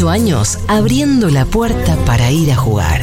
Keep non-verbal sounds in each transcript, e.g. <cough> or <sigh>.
18 años abriendo la puerta para ir a jugar.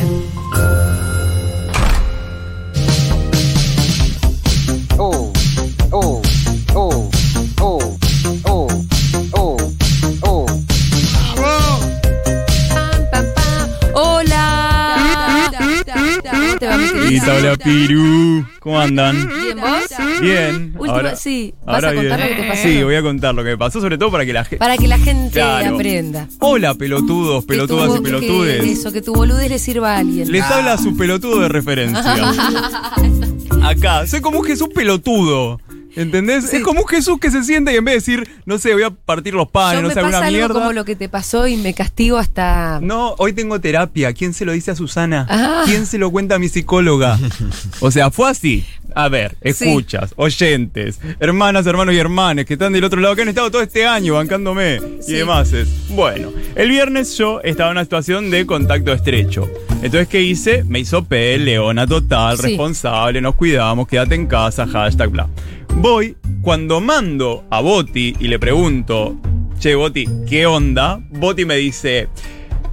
Hola Piru. ¿Cómo andan? ¿Bien vos? Bien. Última- sí, ¿vas ahora a contar bien. lo que te pasó? Sí, voy a contar lo que me pasó, sobre todo para que la gente. Para que la gente Claro. aprenda. Hola, pelotudos, Que pelotudas tu- y pelotudes. que eso, que tu boludez le sirva a alguien. Les habla su pelotudo de referencia. <laughs> Acá, soy como un Jesús pelotudo. ¿Entendés? Es como un Jesús que se sienta y en vez de decir, no sé, voy a partir los panes, Yo no me sé, pasa alguna algo mierda. como lo que te pasó y me castigo hasta... No, hoy tengo terapia. ¿Quién se lo dice a Susana? Ah. ¿Quién se lo cuenta a mi psicóloga? <laughs> O sea, fue así. A ver, escuchas, oyentes, hermanas, hermanos y hermanas que están del otro lado, que han estado todo este año bancándome Sí. y demás. es. Bueno, el viernes yo estaba en una situación de contacto estrecho. Entonces, ¿qué hice? Me hizo P, leona total, Sí. responsable, nos cuidamos, quédate en casa, hashtag, bla. Voy, cuando mando a Boti y le pregunto, che, Boti, ¿qué onda? Boti me dice,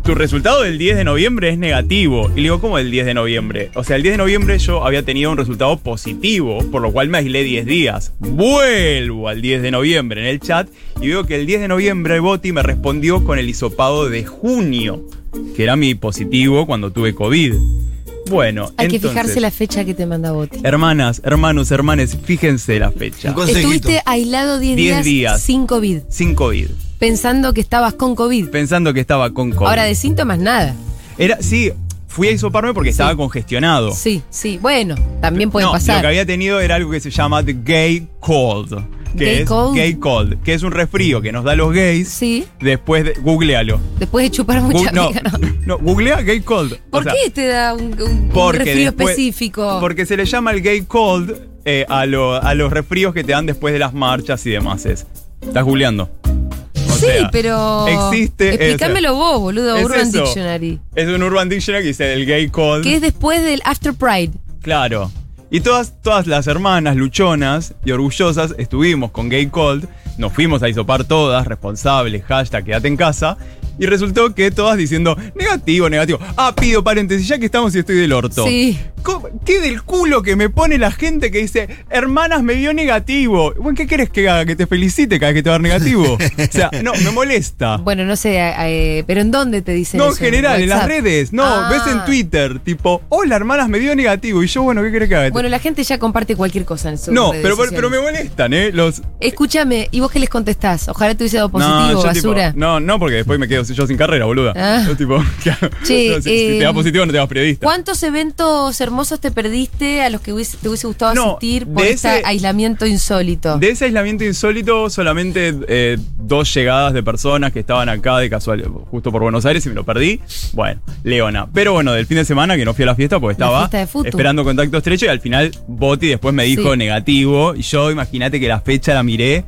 tu resultado del 10 de noviembre es negativo. Y le digo, ¿cómo el 10 de noviembre? O sea, el 10 de noviembre yo había tenido un resultado positivo, por lo cual me aislé 10 días. Vuelvo al 10 de noviembre en el chat y veo que el 10 de noviembre Boti me respondió con el hisopado de junio, que era mi positivo cuando tuve COVID. Bueno, Hay que fijarse la fecha que te manda Boti. Hermanas, hermanos, hermanes, fíjense la fecha. Estuviste aislado 10 10 días, días. sin COVID, Sin COVID. pensando que estabas con COVID. Pensando que estaba con COVID. Ahora de síntomas nada. Era, sí, fui a hisoparme porque estaba congestionado. Sí, sí. Bueno, también puede no, pasar. Lo que había tenido era algo que se llama the gay cold. Que Gay es cold. gay cold, que es un resfrío que nos da los gays. Sí. Después de. Googlealo. Después de chupar mucha Gu- no, miga, ¿no? no, googlea gay cold. O ¿Por sea, qué te da un, un- un Porque resfrío después- específico? Porque se le llama el gay cold eh, a, lo- a los resfríos que te dan después de las marchas y demás. Es. Estás googleando. O sí, sea, pero. Existe. Explícamelo vos, boludo. es Urban eso. Dictionary. Es un Urban Dictionary que dice el gay cold. Que es después del After Pride. Claro. Y todas, todas las hermanas luchonas y orgullosas estuvimos con Gay Cold, nos fuimos a isopar todas, responsables, hashtag quédate en casa, y resultó que todas diciendo negativo, negativo. Ah, pido paréntesis, ya que estamos y estoy del orto. Sí. ¿Cómo- ¿Qué del culo que me pone la gente que dice, hermanas, me dio negativo? Bueno, ¿qué querés que haga? ¿Que te felicite cada vez que te va a dar negativo? <laughs> o sea, no, me molesta. Bueno, no sé, eh, pero ¿en dónde te dicen No, en eso? general, en las redes. No, Ah. ves en Twitter, tipo, hola, hermanas, me dio negativo. Y yo, bueno, ¿qué querés que haga? Bueno, la gente ya comparte cualquier cosa en su No, pero, pero me molestan, ¿eh? Los. Escúchame, ¿y vos qué les contestás? Ojalá te hubiese dado positivo, yo tipo- basura. no, no, porque después me quedo yo sin carrera, boluda. Ah. Yo, tipo. <laughs> Che, No, si, si te da eh, positivo no te das periodista. ¿Cuántos eventos hermosos te perdiste a los que hubiese- te hubiese gustado No, asistir por este ese- aislamiento insólito? De ese aislamiento insólito, solamente eh, dos llegadas de personas que estaban acá de casual, justo por Buenos Aires y me lo perdí. Bueno, Leona. Pero bueno, del fin de semana que no fui a la fiesta porque estaba fiesta esperando contacto estrecho y al final Boti después me dijo Sí. negativo. Y yo, imagínate que la fecha la miré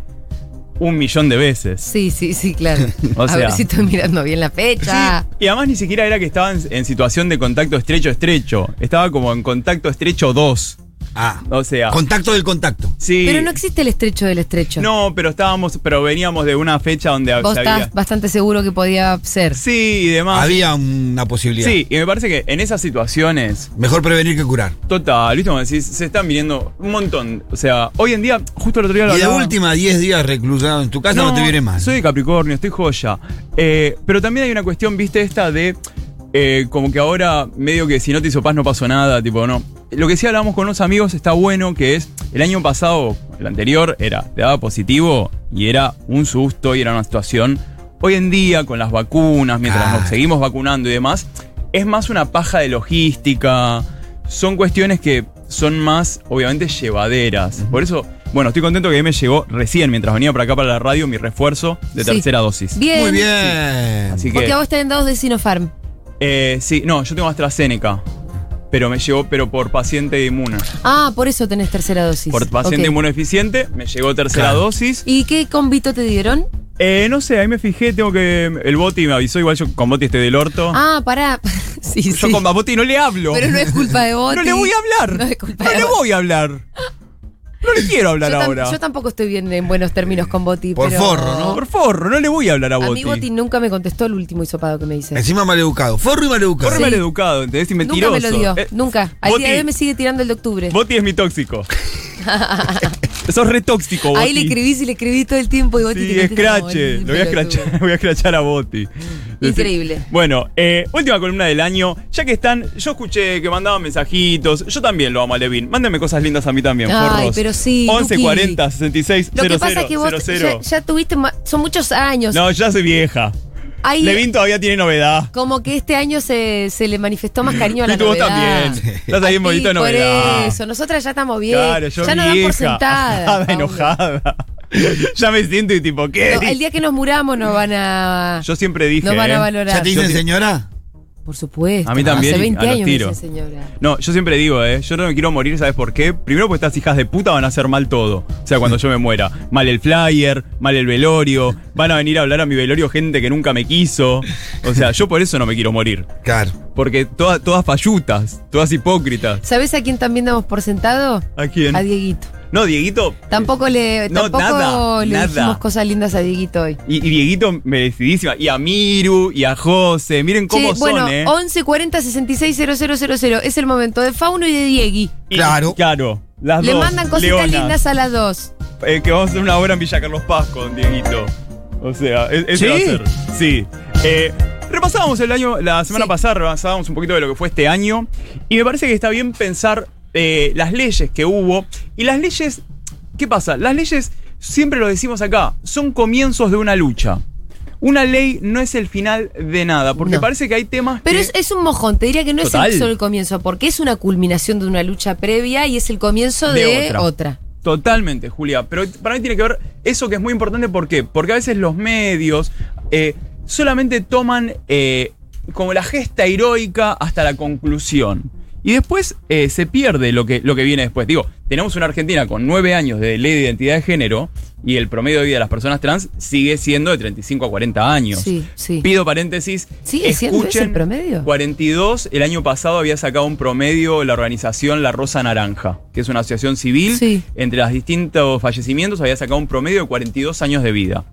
un millón de veces. Sí, sí, sí, claro. <laughs> O a sea- ver si estoy mirando bien la fecha. Sí, y además ni siquiera era que estaba en, situación de contacto estrecho estrecho. Estaba como en contacto estrecho 2. Ah, O sea, contacto del contacto. sí. Pero no existe el estrecho del estrecho. No, pero estábamos, pero veníamos de una fecha donde Vos se estás había- bastante seguro que podía ser. Sí, y demás. Había una posibilidad. Sí, y me parece que en esas situaciones, Mejor prevenir que curar. total, ¿viste? Como decís, se están viniendo un montón. O sea, hoy en día, justo el otro día lo Y hablaba- última 10 días reclusado en tu casa no, te viene mal. Soy de Capricornio, estoy joya. Eh, pero también hay una cuestión, viste, esta de eh, como que ahora medio que si no te hizo paz no pasó nada, tipo, no. Lo que sí hablamos con unos amigos está bueno, que es el año pasado, el anterior, era, te daba positivo y era un susto y era una situación. Hoy en día, con las vacunas, mientras nos seguimos vacunando y demás, es más una paja de logística. Son cuestiones que son más, obviamente, llevaderas. Por eso, bueno, estoy contento que a mí me llegó recién, mientras venía para acá para la radio, mi refuerzo de Sí. tercera dosis. Bien. Muy bien. Así Porque que, a vos te dan dos de Sinopharm. Eh, sí, no, yo tengo AstraZeneca. Pero me llegó, pero por paciente inmune. Ah, por eso tenés tercera dosis. Por paciente Ok. inmunodeficiente, me llegó tercera Claro. dosis. ¿Y qué convito te dieron? Eh, no sé, ahí me fijé, tengo que. El Boti me avisó, igual yo con Boti estoy del orto. Ah, pará. <laughs> sí, yo sí. con Boti no le hablo. Pero no es culpa de vos. <laughs> No le voy a hablar. No es culpa No de le voy a hablar. No le quiero hablar yo, ahora. yo tampoco estoy bien en buenos términos con Boti. Por pero- forro, ¿no? Por forro, no le voy a hablar a A Boti. mí Boti nunca me contestó el último hisopado que me hice. Encima maleducado. Forro y maleducado. Forro Sí. maleducado, ¿entendés? Y Nunca mentiroso. me lo dio, Eh, nunca. Al Boti, día de hoy me sigue tirando el de octubre. Boti es mi tóxico. <laughs> Sos re tóxico, Boti. Ahí le escribí y le escribí todo el tiempo y Boti Sí, te escrache. Lo voy a escrachar, <laughs> voy a escrachar a Boti. Increíble. Bueno, eh, última columna del año. Ya que están, yo escuché que mandaban mensajitos. Yo también lo amo a Levin. Mándenme cosas lindas a mí también, Ay, forros. pero sí, 11 Luqui. 40 66 Lo que 00, pasa es que vos 00. ya, ya tuviste, ma- son muchos años. No, ya soy vieja. Ahí, Levin todavía tiene novedad. como que este año se, se le manifestó más cariño a la Y tú vos también. Estás ahí en bonito ti, novedad. Por eso, nosotras ya estamos bien. Claro, yo ya nos dan por <laughs> sentada. enojada, <laughs> ya me siento y tipo, ¿qué? No, el día que nos muramos nos van a. Yo siempre dije. nos van eh, a valorar. ¿Ya te dicen señora? Por supuesto. A mí también, Hace y 20 a los años dicen señora. No, yo siempre digo, ¿eh? Yo no me quiero morir, ¿sabes por qué? Primero porque estas hijas de puta van a hacer mal todo. O sea, cuando yo me muera. Mal el flyer, mal el velorio. Van a venir a hablar a mi velorio gente que nunca me quiso. O sea, yo por eso no me quiero morir. Claro. Porque todas, todas fallutas, todas hipócritas. ¿Sabes a quién también damos por sentado? ¿A quién? A Dieguito. No, Dieguito. Tampoco le, No, tampoco nada, le nada. dijimos cosas lindas a Dieguito hoy. Y, y Dieguito merecidísima. Y a Miru, y a José. Miren cómo Che, bueno, son, ¿eh? 11 40 66 000. Es el momento de Fauno y de Diegui. Claro. Claro. Las Le dos, mandan cositas leonas. lindas a las dos. Eh, que vamos a hacer una obra en Villa Carlos Paz con Dieguito. O sea, e- ese ¿Sí? va a ser. Sí. Eh, repasábamos el año, la semana Sí. pasada repasábamos un poquito de lo que fue este año. Y me parece que está bien pensar eh, las leyes que hubo. Y las leyes. ¿Qué pasa? Las leyes, siempre lo decimos acá, son comienzos de una lucha. Una ley no es el final de nada, porque No. parece que hay temas Pero que- es, es un mojón, te diría que no Total. es el- solo el comienzo, porque es una culminación de una lucha previa y es el comienzo de, De otra. otra. Totalmente, Julia. Pero para mí tiene que ver eso que es muy importante. ¿Por qué? Porque a veces los medios eh, solamente toman eh, como la gesta heroica hasta la conclusión. Y después eh, se pierde lo que, lo que viene después. Digo, tenemos una Argentina con nueve años de ley de identidad de género y el promedio de vida de las personas trans sigue siendo de 35 a 40 años. Sí, sí. Pido paréntesis. ¿Sigue siendo ese el promedio? 42, el año pasado había sacado un promedio la organización La Rosa Naranja, que es una asociación civil. Sí. Entre los distintos fallecimientos había sacado un promedio de 42 años de vida.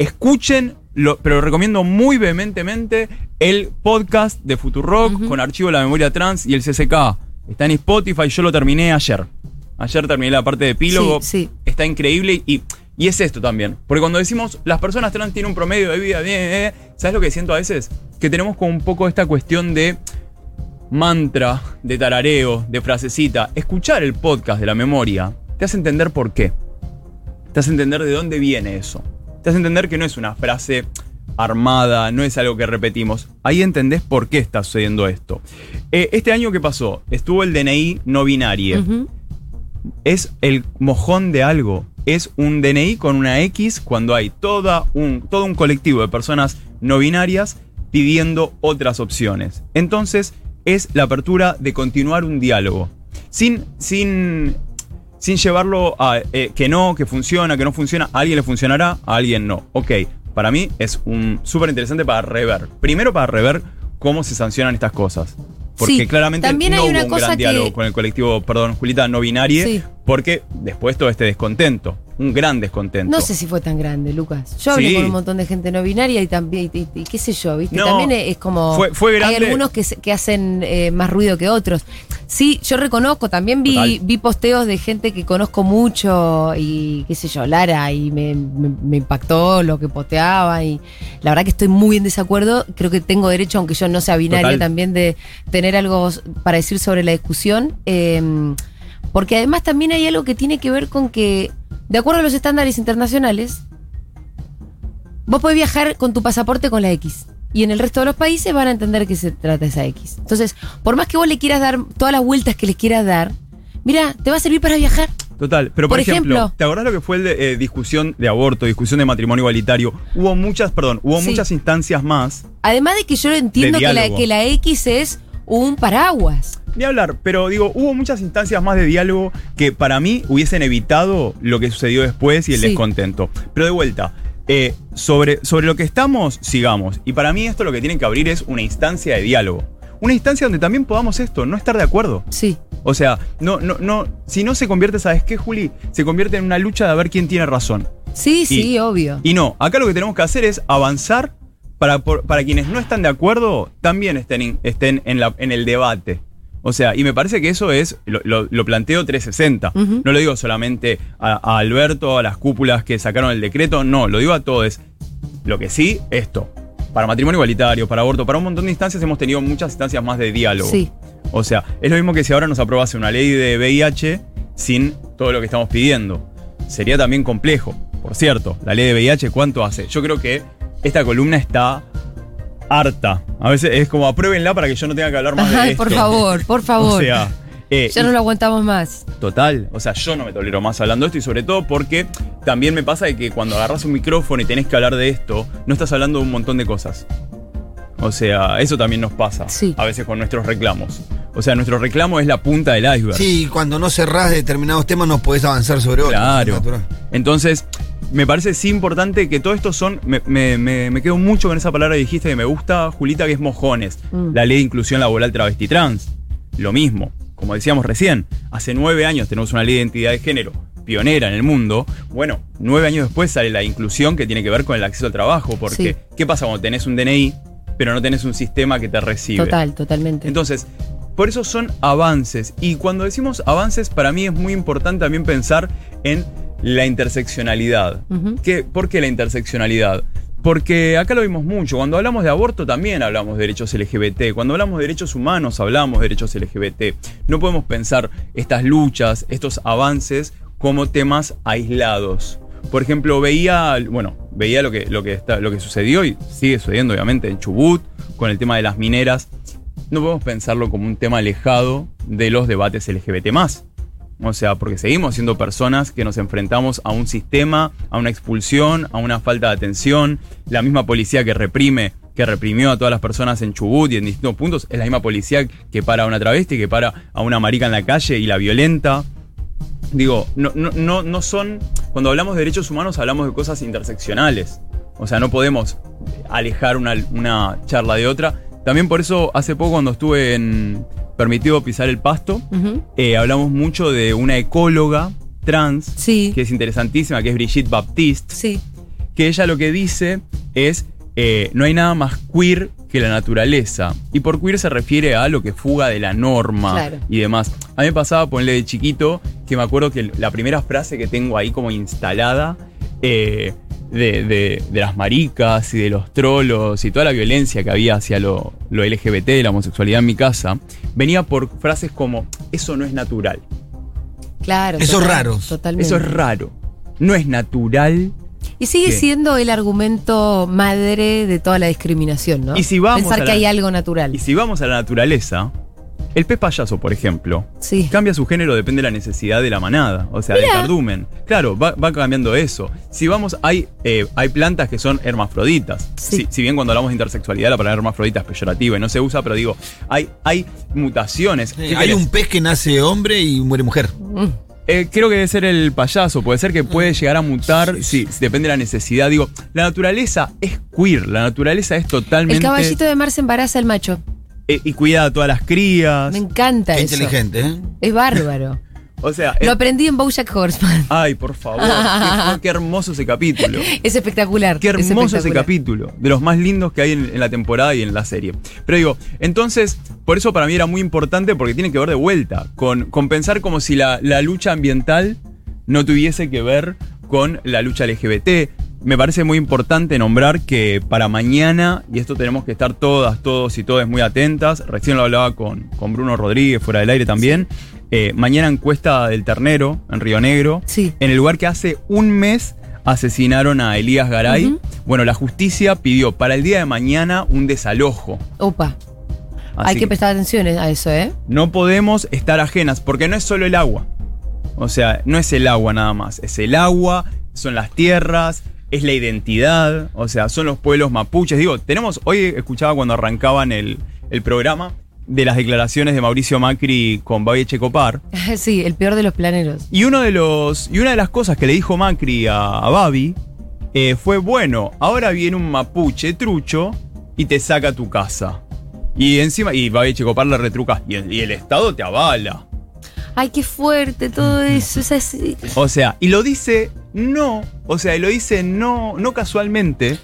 Escuchen, lo- pero recomiendo muy vehementemente el podcast de Futurock con archivo de la memoria trans y el CCK. Está en Spotify, yo lo terminé ayer. Ayer terminé la parte de epílogo. Sí, sí. Está increíble y, y es esto también. Porque cuando decimos las personas trans tienen un promedio de vida, bien, eh, ¿sabes lo que siento a veces? Que tenemos como un poco esta cuestión de mantra, de tarareo, de frasecita. Escuchar el podcast de la memoria te hace entender por qué. Te hace entender de dónde viene eso. Te hace entender que no es una frase armada, no es algo que repetimos. Ahí entendés por qué está sucediendo esto. Eh, este año que pasó, estuvo el DNI no binario es el mojón de algo. Es un DNI con una X cuando hay toda un, todo un colectivo de personas no binarias pidiendo otras opciones. Entonces es la apertura de continuar un diálogo. Sin, sin, sin llevarlo a eh, que no, que funciona, que no funciona. A alguien le funcionará, a alguien no. Ok, para mí es un súper interesante para rever. Primero para rever cómo se sancionan estas cosas. Porque Sí, claramente también no hay hubo un cosa gran que- diálogo con el colectivo, perdón, Julita, no binaria, Sí. porque después todo este descontento, un gran descontento. No sé si fue tan grande, Lucas. Yo hablé Sí. con un montón de gente no binaria y también, y, y qué sé yo, ¿viste? No, también es como. fue- fue grande. Hay algunos que, que hacen eh, más ruido que otros. Sí, yo reconozco, también vi, vi posteos de gente que conozco mucho y qué sé yo, Lara, y me, me- me impactó lo que posteaba. Y la verdad que estoy muy en desacuerdo. Creo que tengo derecho, aunque yo no sea binaria, Total. también de tener algo para decir sobre la discusión. Eh, porque además también hay algo que tiene que ver con que, de acuerdo a los estándares internacionales, vos podés viajar con tu pasaporte con la X. Y en el resto de los países van a entender que se trata esa X. Entonces, por más que vos le quieras dar todas las vueltas que les quieras dar, mira, te va a servir para viajar. Total, pero por, Por ejemplo, ejemplo- ¿te acordás lo que fue el de, eh, discusión de aborto, discusión de matrimonio igualitario? Hubo muchas, perdón, hubo Sí. muchas instancias más Además de que yo entiendo la, que la X es un paraguas. Ni hablar, pero digo, hubo muchas instancias más de diálogo que para mí hubiesen evitado lo que sucedió después y el Sí. descontento. Pero de vuelta, eh, sobre, sobre lo que estamos, sigamos. Y para mí esto lo que tienen que abrir es una instancia de diálogo. una instancia donde también podamos esto, no estar de acuerdo. Sí. O sea, no, no, no, si no se convierte, ¿sabes qué, Juli? Se convierte en una lucha de ver quién tiene razón. Sí, sí, obvio. Y no, acá lo que tenemos que hacer es avanzar para, por- para quienes no están de acuerdo, también estén, en- estén en, la, en el debate. O sea, y me parece que eso es, lo, lo- lo planteo 360. Ujú. No lo digo solamente a, a Alberto, a las cúpulas que sacaron el decreto, no, lo digo a todos. Lo que sí, esto. Para matrimonio igualitario, para aborto, para un montón de instancias hemos tenido muchas instancias más de diálogo. Sí. O sea, es lo mismo que si ahora nos aprobase una ley de VIH sin todo lo que estamos pidiendo. Sería también complejo. Por cierto, la ley de VIH, ¿cuánto hace? Yo creo que esta columna está harta. A veces es como apruébenla para que yo no tenga que hablar más de Ay, esto. por favor, por <laughs> favor. O sea, eh, ya no lo aguantamos más. Total, o sea, yo no me tolero más hablando de esto y sobre todo porque también me pasa de que cuando agarras un micrófono y tenés que hablar de esto, no estás hablando de un montón de cosas. O sea, eso también nos pasa Sí. a veces con nuestros reclamos. O sea, nuestro reclamo es la punta del iceberg. Sí, cuando no cerrás determinados temas no podés avanzar sobre otros. Claro. Entonces, me parece sí importante que todo esto son. Me, me- me- me quedo mucho con esa palabra que dijiste que me gusta, Julita, que es mojones. Mm. La ley de inclusión laboral travesti trans. Lo mismo. Como decíamos recién, hace nueve años tenemos una ley de identidad de género pionera en el mundo. Bueno, nueve años después sale la inclusión que tiene que ver con el acceso al trabajo. Porque, Sí. ¿qué pasa cuando tenés un DNI, pero no tenés un sistema que te recibe? Total, totalmente. Entonces, por eso son avances. Y cuando decimos avances, para mí es muy importante también pensar en la interseccionalidad. ¿Qué- ¿Por qué la interseccionalidad? Porque acá lo vimos mucho. Cuando hablamos de aborto también hablamos de derechos LGBT. Cuando hablamos de derechos humanos hablamos de derechos LGBT. No podemos pensar estas luchas, estos avances como temas aislados. Por ejemplo, veía, bueno, veía lo que, lo que, está, lo que sucedió y sigue sucediendo obviamente en Chubut con el tema de las mineras. No podemos pensarlo como un tema alejado de los debates LGBT o sea, porque seguimos siendo personas que nos enfrentamos a un sistema, a una expulsión, a una falta de atención. La misma policía que reprime, que reprimió a todas las personas en Chubut y en distintos puntos, es la misma policía que para a una travesti, que para a una marica en la calle y la violenta. Digo, no, no, no, no son. Cuando hablamos de derechos humanos hablamos de cosas interseccionales. O sea, no podemos alejar una, una charla de otra. También por eso, hace poco cuando estuve en Permitido Pisar el Pasto, eh, hablamos mucho de una ecóloga trans, Sí. que es interesantísima, que es Brigitte Baptiste, Sí. que ella lo que dice es, eh, no hay nada más queer que la naturaleza. Y por queer se refiere a lo que fuga de la norma Claro. y demás. A mí me pasaba ponerle de chiquito, que me acuerdo que la primera frase que tengo ahí como instalada, eh, de, de- de las maricas y de los trolos y toda la violencia que había hacia lo, lo LGBT, la homosexualidad en mi casa, venía por frases como, eso no es natural. Claro. Eso es raro. Totalmente. Eso es raro. No es natural. Y sigue siendo el argumento madre de toda la discriminación, ¿no? Y si vamos Pensar a que hay algo natural. Y si vamos a la naturaleza, el pez payaso, por ejemplo, Sí. cambia su género depende de la necesidad de la manada, o sea, del cardumen. Claro, va, va cambiando eso. Si vamos, hay, eh, hay plantas que son hermafroditas. Sí. Si, si bien cuando hablamos de intersexualidad la palabra hermafrodita es peyorativa y no se usa, pero digo, hay, hay mutaciones. Sí, ¿Qué hay un pez que nace hombre y muere mujer. Mm. Eh, creo que debe ser el payaso, puede ser que puede llegar a mutar, sí, depende de la necesidad. Digo, la naturaleza es queer, la naturaleza es totalmente... El caballito de mar se embaraza el macho. Eh, y cuida a todas las crías. Me encanta Qué eso. inteligente, ¿eh? Es bárbaro. <laughs> O sea, Lo es- aprendí en Bojack Horseman. <laughs> ay, por favor, qué, qué hermoso ese capítulo. <laughs> Es espectacular. Qué es hermoso ese capítulo, de los más lindos que hay en, en la temporada y en la serie. Pero digo, entonces, por eso para mí era muy importante porque tiene que ver de vuelta, con, con pensar como si la, la lucha ambiental no tuviese que ver con la lucha LGBT. Me parece muy importante nombrar que para mañana, y esto tenemos que estar todas, todos y todas muy atentas, recién lo hablaba con, con Bruno Rodríguez fuera del aire también, eh, mañana encuesta del ternero en Río Negro, Sí. en el lugar que hace un mes asesinaron a Elías Garay. Ujú. Bueno, la justicia pidió para el día de mañana un desalojo. Opa. Así Hay que prestar atención a eso, ¿eh? no podemos estar ajenas, porque no es solo el agua. O sea, no es el agua nada más. Es el agua, son las tierras, es la identidad, o sea, son los pueblos mapuches. Digo, tenemos, hoy escuchaba cuando arrancaban el, el programa de las declaraciones de Mauricio Macri con Babi Checopar. <laughs> sí, el peor de los planeros. Y uno de los. Y una de las cosas que le dijo Macri a, a Babi eh, fue: bueno, ahora viene un mapuche trucho y te saca tu casa. Y encima, y a Checopar le retruca, y el, y el Estado te avala. Ay, qué fuerte todo eso. O sea, y lo dice no, o sea, y lo dice no, no casualmente,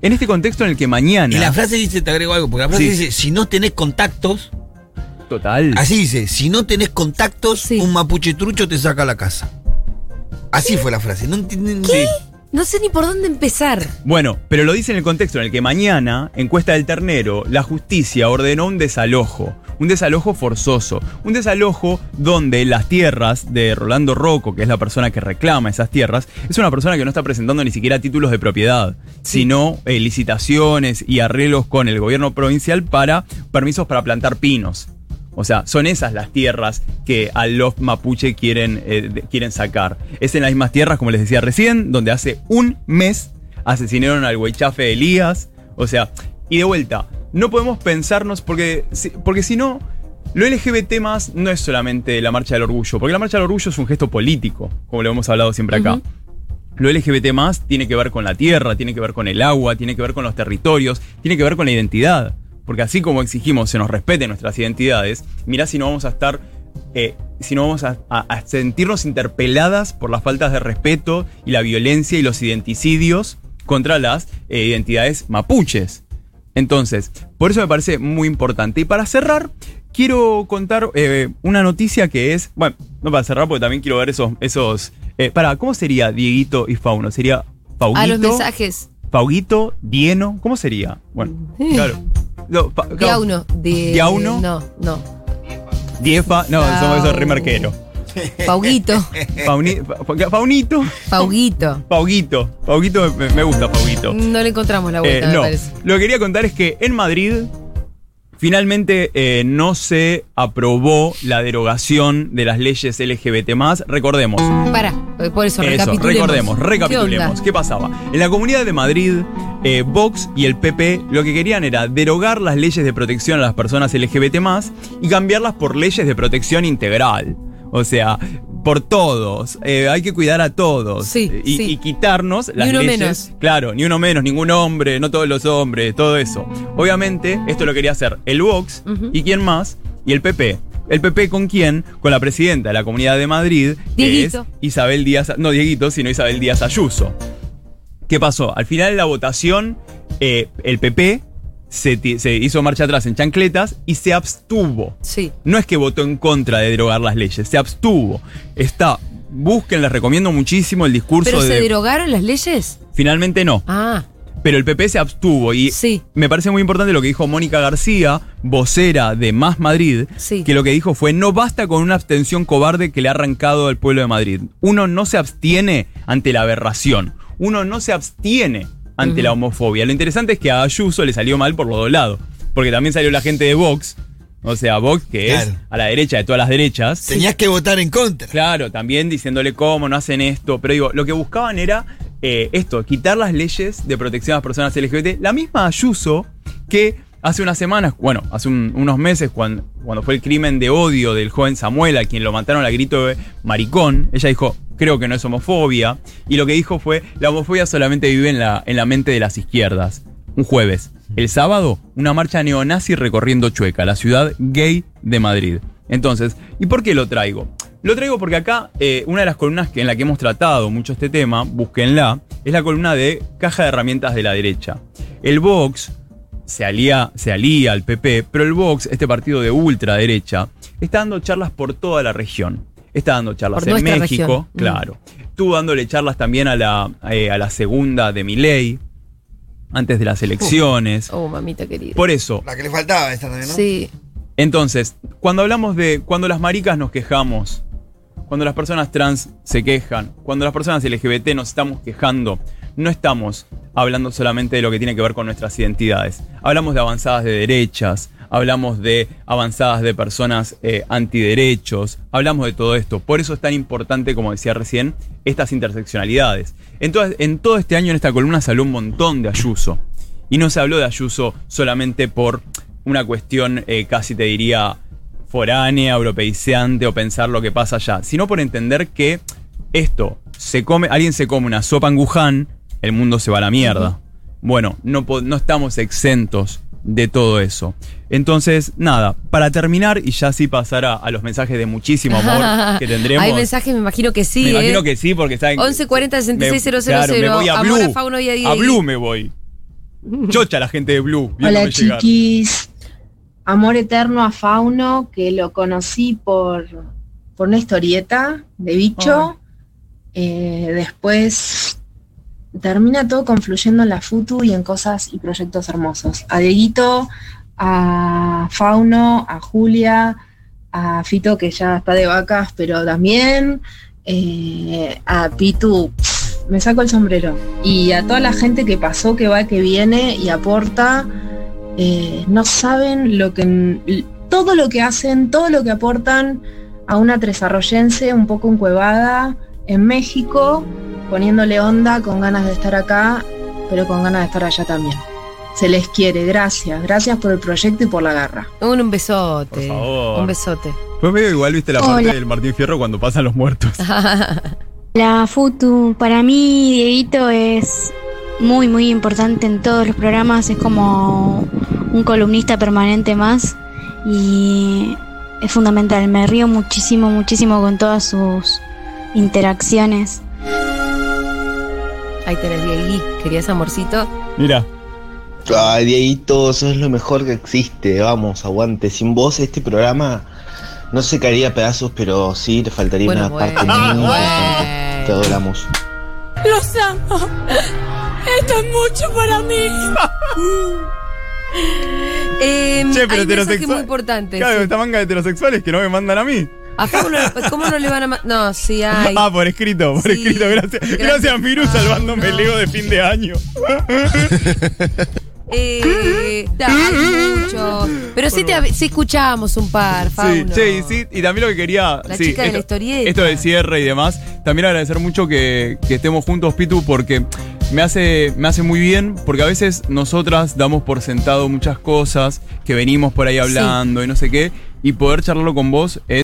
en este contexto en el que mañana. Y la frase dice, te agrego algo, porque la frase Sí. dice, si no tenés contactos, Total. así dice, si no tenés contactos, Sí. un mapuche trucho te saca a la casa. Así fue la frase. No entienden. Sí. No sé ni por dónde empezar. Bueno, pero lo dice en el contexto en el que mañana, en Cuesta del Ternero, la justicia ordenó un desalojo. Un desalojo forzoso. Un desalojo donde las tierras de Rolando Rocco, que es la persona que reclama esas tierras, es una persona que no está presentando ni siquiera títulos de propiedad, sino eh, licitaciones y arreglos con el gobierno provincial para permisos para plantar pinos. O sea, son esas las tierras que a los mapuche quieren, eh, quieren sacar. Es en las mismas tierras, como les decía recién, donde hace un mes asesinaron al Huaychafe Elías. O sea, y de vuelta, no podemos pensarnos, porque, si- porque si no, lo LGBT más no es solamente la marcha del orgullo, porque la marcha del orgullo es un gesto político, como lo hemos hablado siempre acá. Lo LGBT más tiene que ver con la tierra, tiene que ver con el agua, tiene que ver con los territorios, tiene que ver con la identidad. Porque así como exigimos se nos respeten nuestras identidades, mirá si no vamos a estar, eh, si no vamos a, a- a sentirnos interpeladas por las faltas de respeto y la violencia y los identicidios contra las eh, identidades mapuches. Entonces, por eso me parece muy importante. Y para cerrar, quiero contar eh, una noticia que es, bueno, no para cerrar porque también quiero ver esos, esos, eh, para, ¿cómo sería Dieguito y Fauno? ¿Sería Fauguito? A los mensajes. Fauguito, Dieno, ¿cómo sería? Bueno, claro. No, claro. Diauno. De, Diauno. No, no. Diefa, no, somos esos remarqueros. Pauguito. Fauni- fa- Faunito, Pauguito. Pauguito, Pauguito me, me gusta Pauguito. No le encontramos la Eh, vuelta, me no, parece. lo que quería contar es que en Madrid finalmente eh, no se aprobó la derogación de las leyes LGBT+. Recordemos, Para, por eso, eso, recordemos, ¿Qué recapitulemos. ¿Qué, pasaba? En la Comunidad de Madrid, eh, Vox y el PP lo que querían era derogar las leyes de protección a las personas LGBT y cambiarlas por leyes de protección integral. O sea, por todos. Eh, hay que cuidar a todos. Sí, y, sí. y quitarnos las uno leyes. menos. Claro, ni uno menos, ningún hombre, no todos los hombres, todo eso. Obviamente, esto lo quería hacer el Vox y quién más, y el PP. ¿El PP con quién? Con la presidenta de la Comunidad de Madrid, que es. Isabel Díaz, no Dieguito, sino Isabel Díaz Ayuso. ¿Qué pasó? Al final de la votación, eh, el PP se, se hizo marcha atrás en chancletas y se abstuvo. Sí. No es que votó en contra de derogar las leyes, se abstuvo. Está, busquen, les recomiendo muchísimo el discurso ¿Pero se de... derogaron las leyes? Finalmente no, Ah, pero el PP se abstuvo y Sí. me parece muy importante lo que dijo Mónica García, vocera de Más Madrid, Sí. que lo que dijo fue no basta con una abstención cobarde que le ha arrancado al pueblo de Madrid. Uno no se abstiene ante la aberración, uno no se abstiene ante la homofobia. Lo interesante es que a Ayuso le salió mal por los dos lados, porque también salió la gente de Vox, o sea, Vox que es a la derecha de todas las derechas. Tenías que votar en contra. Claro, también diciéndole cómo no hacen esto. Pero digo, lo que buscaban era eh, esto, quitar las leyes de protección a las personas LGBT. La misma Ayuso que hace unas semanas, bueno, hace un- unos meses, cuando, fue el crimen de odio del joven Samuel, a quien lo mataron al grito de maricón, ella dijo, creo que no es homofobia. Y lo que dijo fue, la homofobia solamente vive en la, en la mente de las izquierdas. Un jueves. El sábado, una marcha neonazi recorriendo Chueca, la ciudad gay de Madrid. Entonces, ¿y por qué lo traigo? Lo traigo porque acá eh, una de las columnas que, en la que hemos tratado mucho este tema, búsquenla, es la columna de Caja de Herramientas de la Derecha. El Vox se alía, se alía al PP, pero el Vox, este partido de ultraderecha, está dando charlas por toda la región. Está dando charlas Por en México, región. Mm. claro. Estuvo dándole charlas también a la, eh, a la segunda de Milei, antes de las elecciones. oh, mamita querida. Por eso, La que le faltaba esta también, ¿no? Sí. entonces, cuando hablamos de. Cuando las maricas nos quejamos, cuando las personas trans se quejan, cuando las personas LGBT nos estamos quejando, no estamos hablando solamente de lo que tiene que ver con nuestras identidades. Hablamos de avanzadas de derechas, hablamos de avanzadas de personas eh, antiderechos, hablamos de todo esto. Por eso es tan importante, como decía recién, estas interseccionalidades. Entonces, en todo este año en esta columna habló un montón de Ayuso. Y no se habló de Ayuso solamente por una cuestión eh, casi te diría foránea, europeizante o pensar lo que pasa allá, sino por entender que esto, se come, alguien se come una sopa en Wuhan, el mundo se va a la mierda. Bueno, no, estamos exentos de todo eso. Entonces, nada, para terminar y ya sí pasar a, los mensajes de muchísimo amor <laughs> que tendremos. Hay mensajes, me imagino que sí. me imagino ¿eh? que sí, porque está en. 11 40 66 000. me, claro, me voy a Amor Blue. a Fauno y a Diego. a Blue me voy. Chocha la gente de Blue. Hola llegar. chiquis, amor eterno a Fauno, que lo conocí por, por una historieta de bicho. Eh, después termina todo confluyendo en la futu y en cosas y proyectos hermosos. A Dieguito, a Fauno, a Julia, a Fito que ya está de vacas, pero también eh, a Pitu, me saco el sombrero. Y a toda la gente que pasó, que va, que viene y aporta, eh, no saben lo que todo lo que hacen, todo lo que aportan a una tresarroyense un poco encuevada en México, poniéndole onda con ganas de estar acá, pero con ganas de estar allá también. Se les quiere, gracias, gracias por el proyecto y por la garra. Un, un besote. Por favor. Un besote. Fue medio igual, viste la parte del Martín Fierro cuando pasan los muertos. <laughs> La Futu, para mí Dieguito es muy muy importante en todos los programas, es como un columnista permanente más y es fundamental, me río muchísimo, muchísimo con todas sus interacciones. Ahí tenés, Diegui. ¿Querías amorcito? Mira, Ay, Dieguito, sos lo mejor que existe. Vamos, aguante. Sin vos este programa no se caería a pedazos, pero sí le faltaría Bueno, una parte muy importante. Te adoramos. Los amo. Esto es mucho para mí. Eh, che, pero hay heterosexual. muy importantes. Claro, sí. esta manga de heterosexuales que no me mandan a mí. A Fauno, ¿cómo no le van a ma- No, sí hay. Ah, por escrito, por Sí. escrito. Gracias. Gracias, Gracias, Miru, Pablo. salvándome el Lego de fin de año. <laughs> Eh, hay muchos. Pero sí, te, sí escuchábamos un par, Sí, Fauno. che, y sí, y también lo que quería. La sí, chica de la historieta. Esto del cierre y demás. También agradecer mucho que, que estemos juntos, Pitu, porque me hace, me hace muy bien, porque a veces nosotras damos por sentado muchas cosas que venimos por ahí hablando y no sé qué, y poder charlarlo con vos es